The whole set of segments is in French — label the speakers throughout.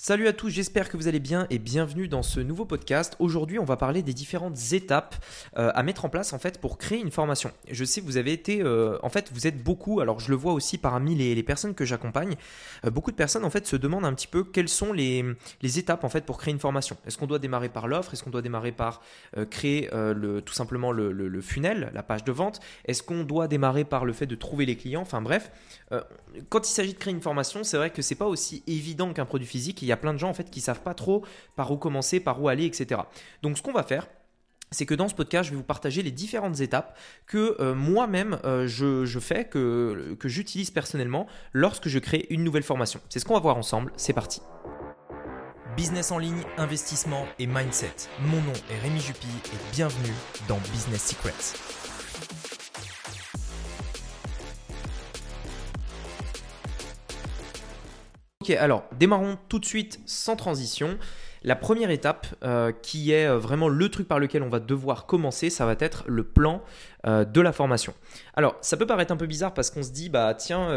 Speaker 1: Salut à tous, j'espère que vous allez bien et bienvenue dans ce nouveau podcast. Aujourd'hui, on va parler des différentes étapes euh, à mettre en place en fait pour créer une formation. Je sais que vous avez été, euh, en fait, vous êtes beaucoup. Alors, je le vois aussi parmi les, personnes que j'accompagne. Euh, beaucoup de personnes en fait se demandent un petit peu quelles sont les, les étapes en fait pour créer une formation. Est-ce qu'on doit démarrer par l'offre? Est-ce qu'on doit démarrer par créer le, tout simplement le, le, le, funnel, la page de vente? Est-ce qu'on doit démarrer par le fait de trouver les clients? Enfin bref, quand il s'agit de créer une formation, c'est vrai que c'est pas aussi évident qu'un produit physique il y a plein de gens en fait qui savent pas trop par où commencer, par où aller, etc. Donc ce qu'on va faire, c'est que dans ce podcast, je vais vous partager les différentes étapes que euh, moi-même euh, je, fais, que, que j'utilise personnellement lorsque je crée une nouvelle formation. C'est ce qu'on va voir ensemble, c'est parti. Business en ligne, investissement et mindset. Mon nom est Rémi Jupy et bienvenue dans Business Secrets. Alors démarrons tout de suite sans transition. La première étape, euh, qui est euh, vraiment le truc par lequel on va devoir commencer, ça va être le plan euh, de la formation. Alors, ça peut paraître un peu bizarre parce qu'on se dit, bah tiens,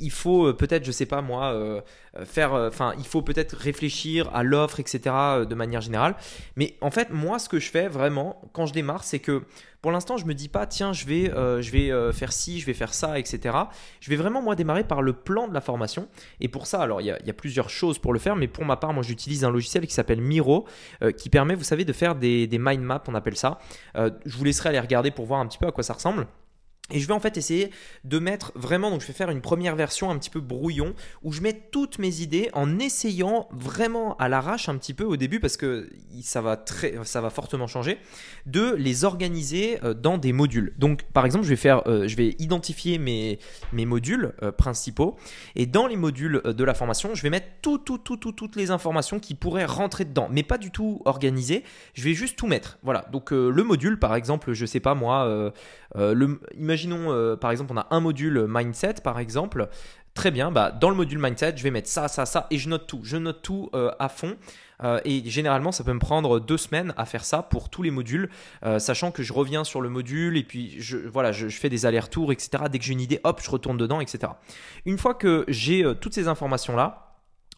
Speaker 1: il faut peut-être, je sais pas moi, faire, enfin, il faut peut-être réfléchir à l'offre, etc. de manière générale. Mais en fait, moi, ce que je fais vraiment quand je démarre, c'est que pour l'instant, je me dis pas, tiens, je vais, euh, je vais euh, faire ci, je vais faire ça, etc. Je vais vraiment, moi, démarrer par le plan de la formation. Et pour ça, alors, il y a, plusieurs choses pour le faire, mais pour ma part, moi, j'utilise un logiciel qui s'appelle Miro, euh, qui permet, vous savez, de faire des, des mind maps, on appelle ça. je vous laisserai aller regarder pour voir un petit peu à quoi ça ressemble. Et je vais en fait essayer de mettre vraiment, donc je vais faire une première version un petit peu brouillon, où je mets toutes mes idées en essayant vraiment à l'arrache un petit peu au début, parce que ça va, très, ça va fortement changer, de les organiser euh, dans des modules. Donc par exemple, je vais, faire, euh, je vais identifier mes, mes modules euh, principaux, et dans les modules de la formation, je vais mettre tout, tout, tout, tout, toutes les informations qui pourraient rentrer dedans, mais pas du tout organisées, je vais juste tout mettre. Voilà, donc le module, par exemple, je sais pas moi, le, imaginons euh, par exemple on a un module mindset par exemple. Très bien, bah, dans le module mindset, je vais mettre ça, ça, ça et je note tout. Je note tout euh, à fond. Euh, et généralement, ça peut me prendre deux semaines à faire ça pour tous les modules, sachant que je reviens sur le module et puis je, voilà, je, je fais des allers-retours, etc. Dès que j'ai une idée, hop, je retourne dedans, etc. Une fois que j'ai toutes ces informations-là,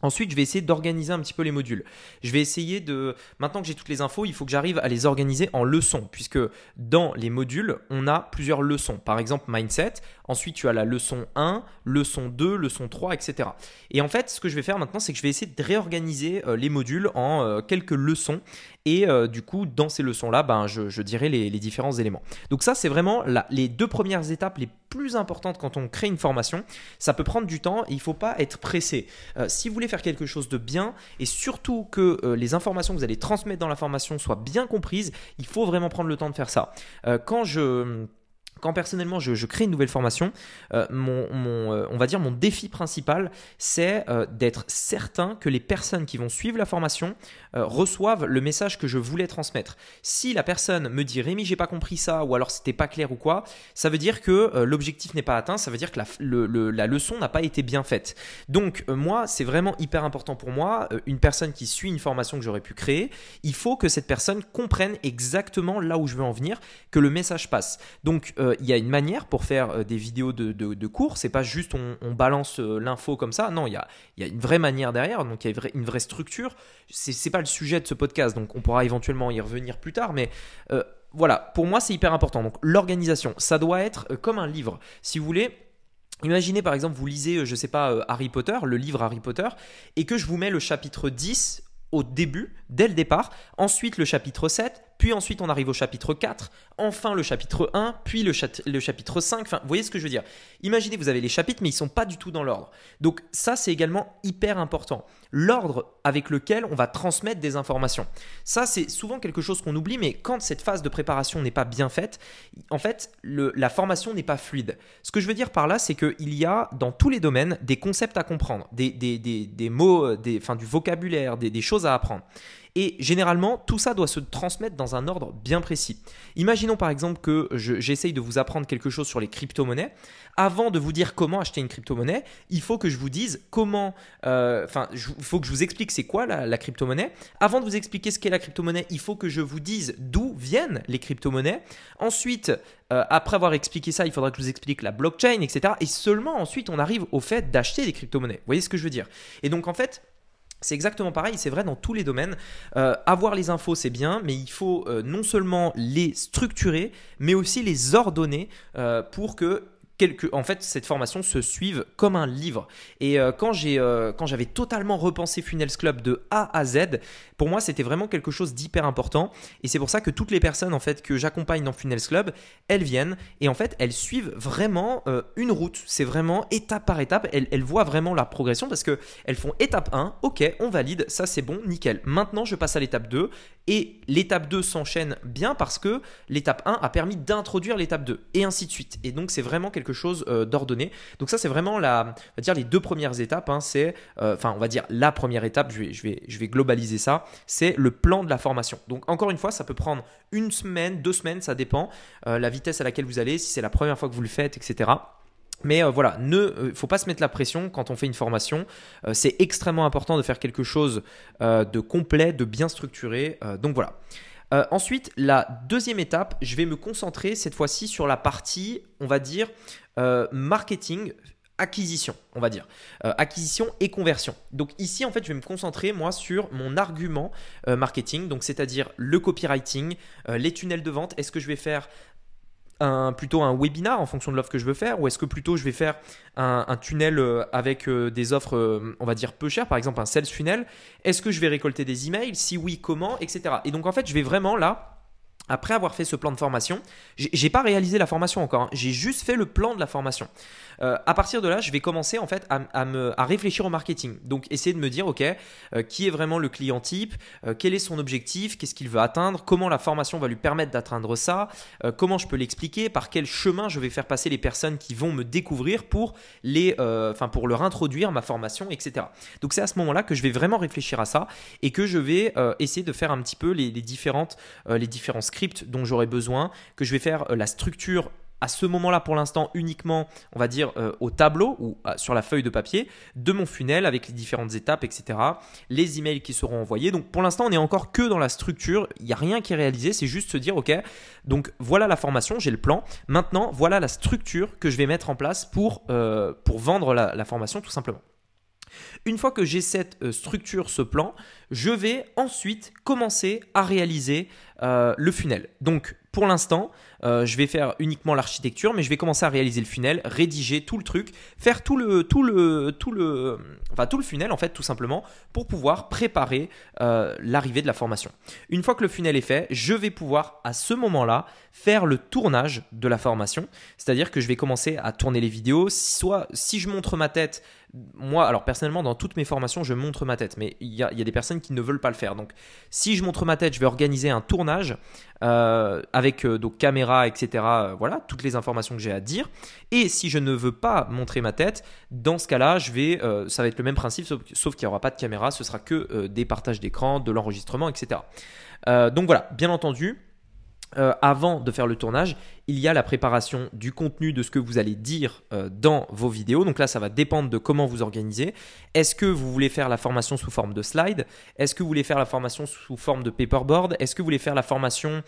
Speaker 1: Ensuite, je vais essayer d'organiser un petit peu les modules. Je vais essayer de... Maintenant que j'ai toutes les infos, il faut que j'arrive à les organiser en leçons, puisque dans les modules, on a plusieurs leçons. Par exemple, mindset. Ensuite, tu as la leçon 1, leçon 2, leçon 3, etc. Et en fait, ce que je vais faire maintenant, c'est que je vais essayer de réorganiser euh, les modules en euh, quelques leçons. Et euh, du coup, dans ces leçons-là, ben, je, dirai les, différents éléments. Donc ça, c'est vraiment les deux premières étapes les plus importantes quand on crée une formation. Ça peut prendre du temps il ne faut pas être pressé. si vous voulez faire quelque chose de bien et surtout que les informations que vous allez transmettre dans la formation soient bien comprises, il faut vraiment prendre le temps de faire ça. quand je quand personnellement je, crée une nouvelle formation, euh, mon, euh, on va dire mon défi principal, c'est euh, d'être certain que les personnes qui vont suivre la formation reçoivent le message que je voulais transmettre. Si la personne me dit Rémi, j'ai pas compris ça, ou alors c'était pas clair ou quoi, ça veut dire que l'objectif n'est pas atteint, ça veut dire que la, la leçon n'a pas été bien faite. Donc moi, c'est vraiment hyper important pour moi, une personne qui suit une formation que j'aurais pu créer, il faut que cette personne comprenne exactement là où je veux en venir, que le message passe. Donc il y a une manière pour faire euh, des vidéos de, cours. C'est pas juste on, balance euh, l'info comme ça. Non, il y a, une vraie manière derrière. Donc il y a une vraie structure. C'est, pas le sujet de ce podcast. Donc on pourra éventuellement y revenir plus tard. Mais euh, voilà, pour moi c'est hyper important. Donc l'organisation, ça doit être comme un livre. Si vous voulez. Imaginez par exemple, vous lisez, je sais pas, Harry Potter, le livre Harry Potter, et que je vous mets le chapitre 10 au début, dès le départ, ensuite le chapitre 7, puis ensuite on arrive au chapitre 4, enfin le chapitre 1, puis le, chapitre 5. Enfin, vous voyez ce que je veux dire Imaginez, vous avez les chapitres, mais ils ne sont pas du tout dans l'ordre. Donc ça, c'est également hyper important. L'ordre avec lequel on va transmettre des informations. Ça, c'est souvent quelque chose qu'on oublie, mais quand cette phase de préparation n'est pas bien faite, en fait, la formation n'est pas fluide. Ce que je veux dire par là, c'est qu'il y a dans tous les domaines des concepts à comprendre, des, mots, des, enfin, du vocabulaire, des choses à apprendre. Et généralement, tout ça doit se transmettre dans un ordre bien précis. Imaginons par exemple que j'essaye de vous apprendre quelque chose sur les crypto-monnaies. Avant de vous dire comment acheter une crypto-monnaie, il faut que je vous dise comment. Euh, enfin, il faut que je vous explique c'est quoi la, crypto-monnaie. Avant de vous expliquer ce qu'est la crypto-monnaie, il faut que je vous dise d'où viennent les crypto-monnaies. Ensuite, euh, après avoir expliqué ça, il faudra que je vous explique la blockchain, etc. Et seulement ensuite, on arrive au fait d'acheter des crypto-monnaies. Vous voyez ce que je veux dire? Et donc en fait, C'est exactement pareil, c'est vrai dans tous les domaines. Euh, avoir les infos, c'est bien, mais il faut euh, non seulement les structurer, mais aussi les ordonner euh, pour que en fait, cette formation se suive comme un livre. Et euh, quand j'ai, euh, quand j'avais totalement repensé Funnels Club de A à Z, pour moi, c'était vraiment quelque chose d'hyper important. Et c'est pour ça que toutes les personnes en fait que j'accompagne dans Funnels Club, elles viennent et en fait, elles suivent vraiment euh, une route. C'est vraiment étape par étape. Elles, elles, voient vraiment la progression parce que elles font étape 1, ok, on valide, ça c'est bon, nickel. Maintenant, je passe à l'étape 2 et l'étape 2 s'enchaîne bien parce que l'étape 1 a permis d'introduire l'étape 2 et ainsi de suite. Et donc, c'est vraiment quelque chose euh, d'ordonné. Donc ça, c'est vraiment la, va dire les deux premières étapes. Hein, euh, enfin, on va dire la première étape. Je vais globaliser ça. C'est le plan de la formation. Donc encore une fois, ça peut prendre une semaine, deux semaines, ça dépend euh, la vitesse à laquelle vous allez, si c'est la première fois que vous le faites, etc. Mais voilà, ne faut pas se mettre la pression quand on fait une formation. c'est extrêmement important de faire quelque chose de complet, de bien structuré. donc voilà. Euh, ensuite, la deuxième étape, je vais me concentrer cette fois-ci sur la partie, on va dire, euh, marketing, acquisition, on va dire. Euh, acquisition et conversion. Donc ici, en fait, je vais me concentrer, moi, sur mon argument marketing, donc c'est-à-dire le copywriting, les tunnels de vente. Est-ce que je vais faire un, plutôt un webinar en fonction de l'offre que je veux faire ou est-ce que plutôt je vais faire un, tunnel euh, avec euh, des offres, euh, on va dire peu chères, par exemple un sales funnel? Est-ce que je vais récolter des emails? Si oui, comment? Etc. Et donc en fait, je vais vraiment là après avoir fait ce plan de formation, j'ai pas réalisé la formation encore, hein. j'ai juste fait le plan de la formation. Euh, à partir de là, je vais commencer en fait à, me, à réfléchir au marketing. Donc essayer de me dire, ok, euh, qui est vraiment le client type, euh, quel est son objectif, qu'est-ce qu'il veut atteindre, comment la formation va lui permettre d'atteindre ça, comment je peux l'expliquer, par quel chemin je vais faire passer les personnes qui vont me découvrir pour les, pour leur introduire ma formation, etc. Donc c'est à ce moment-là que je vais vraiment réfléchir à ça et que je vais essayer de faire un petit peu les, les différentes, les scripts dont j'aurai besoin, que je vais faire la structure à ce moment-là, pour l'instant, uniquement, on va dire, euh, au tableau ou euh, sur la feuille de papier de mon funnel avec les différentes étapes, etc. Les emails qui seront envoyés. Donc, pour l'instant, on est encore que dans la structure. Il n'y a rien qui est réalisé. C'est juste se dire, OK, donc voilà la formation, j'ai le plan. Maintenant, voilà la structure que je vais mettre en place pour, euh, pour vendre la, formation, tout simplement. Une fois que j'ai cette structure, ce plan, je vais ensuite commencer à réaliser le funnel. Donc, pour l'instant, euh, je vais faire uniquement l'architecture, mais je vais commencer à réaliser le funnel, rédiger tout le truc, faire tout le, tout le, tout le, enfin tout le funnel en fait, tout simplement, pour pouvoir préparer euh, l'arrivée de la formation. Une fois que le funnel est fait, je vais pouvoir à ce moment-là faire le tournage de la formation, c'est-à-dire que je vais commencer à tourner les vidéos. Soit si je montre ma tête, moi, alors personnellement, dans toutes mes formations, je montre ma tête, mais il y, a, des personnes qui ne veulent pas le faire. Donc, si je montre ma tête, je vais organiser un tournage euh, avec donc caméra etc. Euh, voilà, toutes les informations que j'ai à dire. Et si je ne veux pas montrer ma tête, dans ce cas-là, je vais, euh, ça va être le même principe, sauf, qu'il n'y aura pas de caméra, ce sera que euh, des partages d'écran, de l'enregistrement, etc. donc voilà, bien entendu, avant de faire le tournage, il y a la préparation du contenu de ce que vous allez dire dans vos vidéos. Donc là, ça va dépendre de comment vous organisez. Est-ce que vous voulez faire la formation sous forme de slide? Est-ce que vous voulez faire la formation sous forme de paperboard? Est-ce que vous voulez faire la formation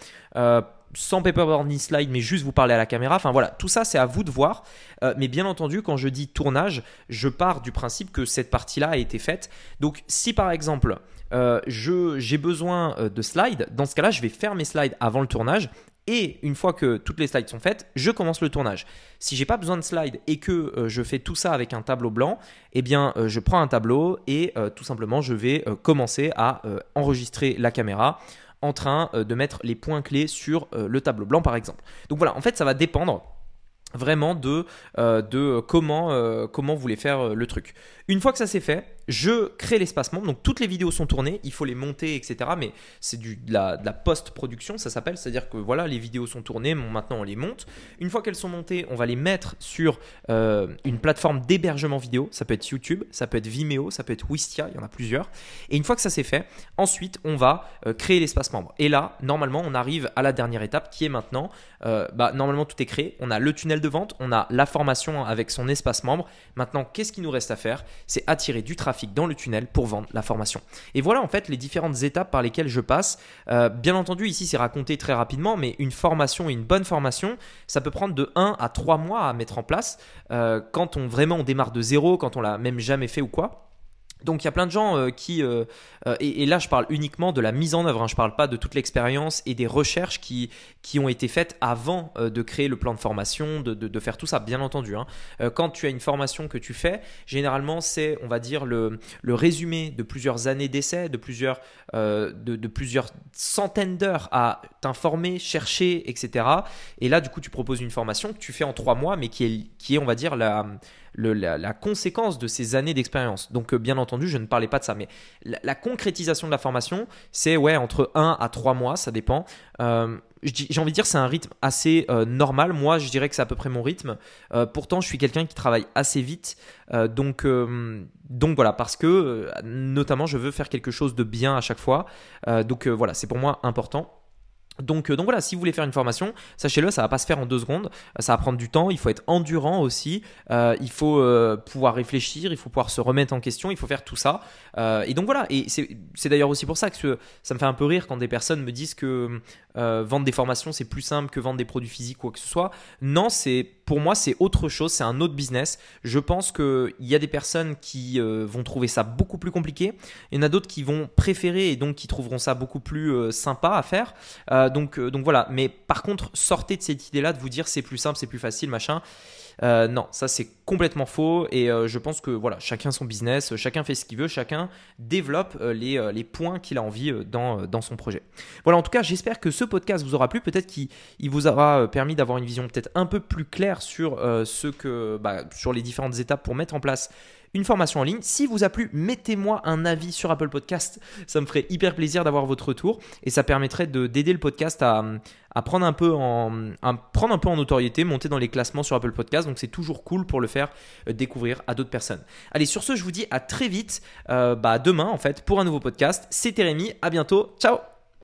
Speaker 1: sans paperboard ni slide, mais juste vous parler à la caméra. Enfin voilà, tout ça c'est à vous de voir. Euh, mais bien entendu, quand je dis tournage, je pars du principe que cette partie-là a été faite. Donc si par exemple euh, j'ai besoin euh, de slides, dans ce cas-là, je vais faire mes slides avant le tournage. Et une fois que toutes les slides sont faites, je commence le tournage. Si j'ai pas besoin de slides et que je fais tout ça avec un tableau blanc, eh bien je prends un tableau et tout simplement je vais commencer à enregistrer la caméra en train euh, de mettre les points clés sur euh, le tableau blanc par exemple. Donc voilà, en fait ça va dépendre vraiment de, euh, de comment, comment vous voulez faire le truc. Une fois que ça c'est fait, je crée l'espace membre. Donc toutes les vidéos sont tournées, il faut les monter, etc. Mais c'est de la, post-production, ça s'appelle. C'est-à-dire que voilà, les vidéos sont tournées, maintenant on les monte. Une fois qu'elles sont montées, on va les mettre sur euh, une plateforme d'hébergement vidéo. Ça peut être YouTube, ça peut être Vimeo, ça peut être Wistia, il y en a plusieurs. Et une fois que ça c'est fait, ensuite on va euh, créer l'espace membre. Et là, normalement, on arrive à la dernière étape qui est maintenant, euh, bah, normalement tout est créé. On a le tunnel de vente, on a la formation avec son espace membre. Maintenant, qu'est-ce qui nous reste à faire? C'est attirer du trafic dans le tunnel pour vendre la formation. Et voilà en fait les différentes étapes par lesquelles je passe. Euh, bien entendu, ici c'est raconté très rapidement, mais une formation une bonne formation, ça peut prendre de 1 à 3 mois à mettre en place euh, quand on vraiment on démarre de zéro, quand on l'a même jamais fait ou quoi. Donc il y a plein de gens euh, qui, euh, euh, et, là je parle uniquement de la mise en œuvre, hein, je ne parle pas de toute l'expérience et des recherches qui, qui ont été faites avant de créer le plan de formation, de, de, faire tout ça, bien entendu. Hein. quand tu as une formation que tu fais, généralement c'est, on va dire, le, le résumé de plusieurs années d'essai, de plusieurs, de, plusieurs centaines d'heures à t'informer, chercher, etc. Et là du coup tu proposes une formation que tu fais en trois mois, mais qui est, qui est on va dire, la la, conséquence de ces années d'expérience. Donc, bien entendu, je ne parlais pas de ça, mais la, concrétisation de la formation, c'est ouais, entre 1 à 3 mois, ça dépend. Euh, j'ai envie de dire c'est un rythme assez euh, normal. Moi, je dirais que c'est à peu près mon rythme. pourtant, je suis quelqu'un qui travaille assez vite. donc, donc voilà, parce que notamment, je veux faire quelque chose de bien à chaque fois. donc voilà, c'est pour moi important. Donc, euh, donc, voilà, si vous voulez faire une formation, sachez-le, ça va pas se faire en deux secondes, euh, ça va prendre du temps, il faut être endurant aussi, euh, il faut pouvoir réfléchir, il faut pouvoir se remettre en question, il faut faire tout ça. et donc voilà, et c'est d'ailleurs aussi pour ça que ça me fait un peu rire quand des personnes me disent que vendre des formations c'est plus simple que vendre des produits physiques ou quoi que ce soit. Non, c'est pour moi c'est autre chose, c'est un autre business. Je pense qu'il y a des personnes qui vont trouver ça beaucoup plus compliqué, il y en a d'autres qui vont préférer et donc qui trouveront ça beaucoup plus sympa à faire. donc, donc voilà, mais par contre, sortez de cette idée-là de vous dire c'est plus simple, c'est plus facile, machin. Euh, non, ça c'est complètement faux et euh, je pense que voilà, chacun son business, chacun fait ce qu'il veut, chacun développe euh, les, les, points qu'il a envie dans, dans, son projet. Voilà, en tout cas, j'espère que ce podcast vous aura plu, peut-être qu'il vous aura permis d'avoir une vision peut-être un peu plus claire sur ce que bah, sur les différentes étapes pour mettre en place une formation en ligne. Si vous a plu, mettez-moi un avis sur Apple Podcast. Ça me ferait hyper plaisir d'avoir votre retour et ça permettrait d'aider le podcast à, prendre, un peu en, prendre un peu en notoriété, monter dans les classements sur Apple Podcast. Donc c'est toujours cool pour le faire euh, découvrir à d'autres personnes. Allez, sur ce, je vous dis à très vite, euh, bah, demain en fait, pour un nouveau podcast. C'était Rémi, à bientôt, ciao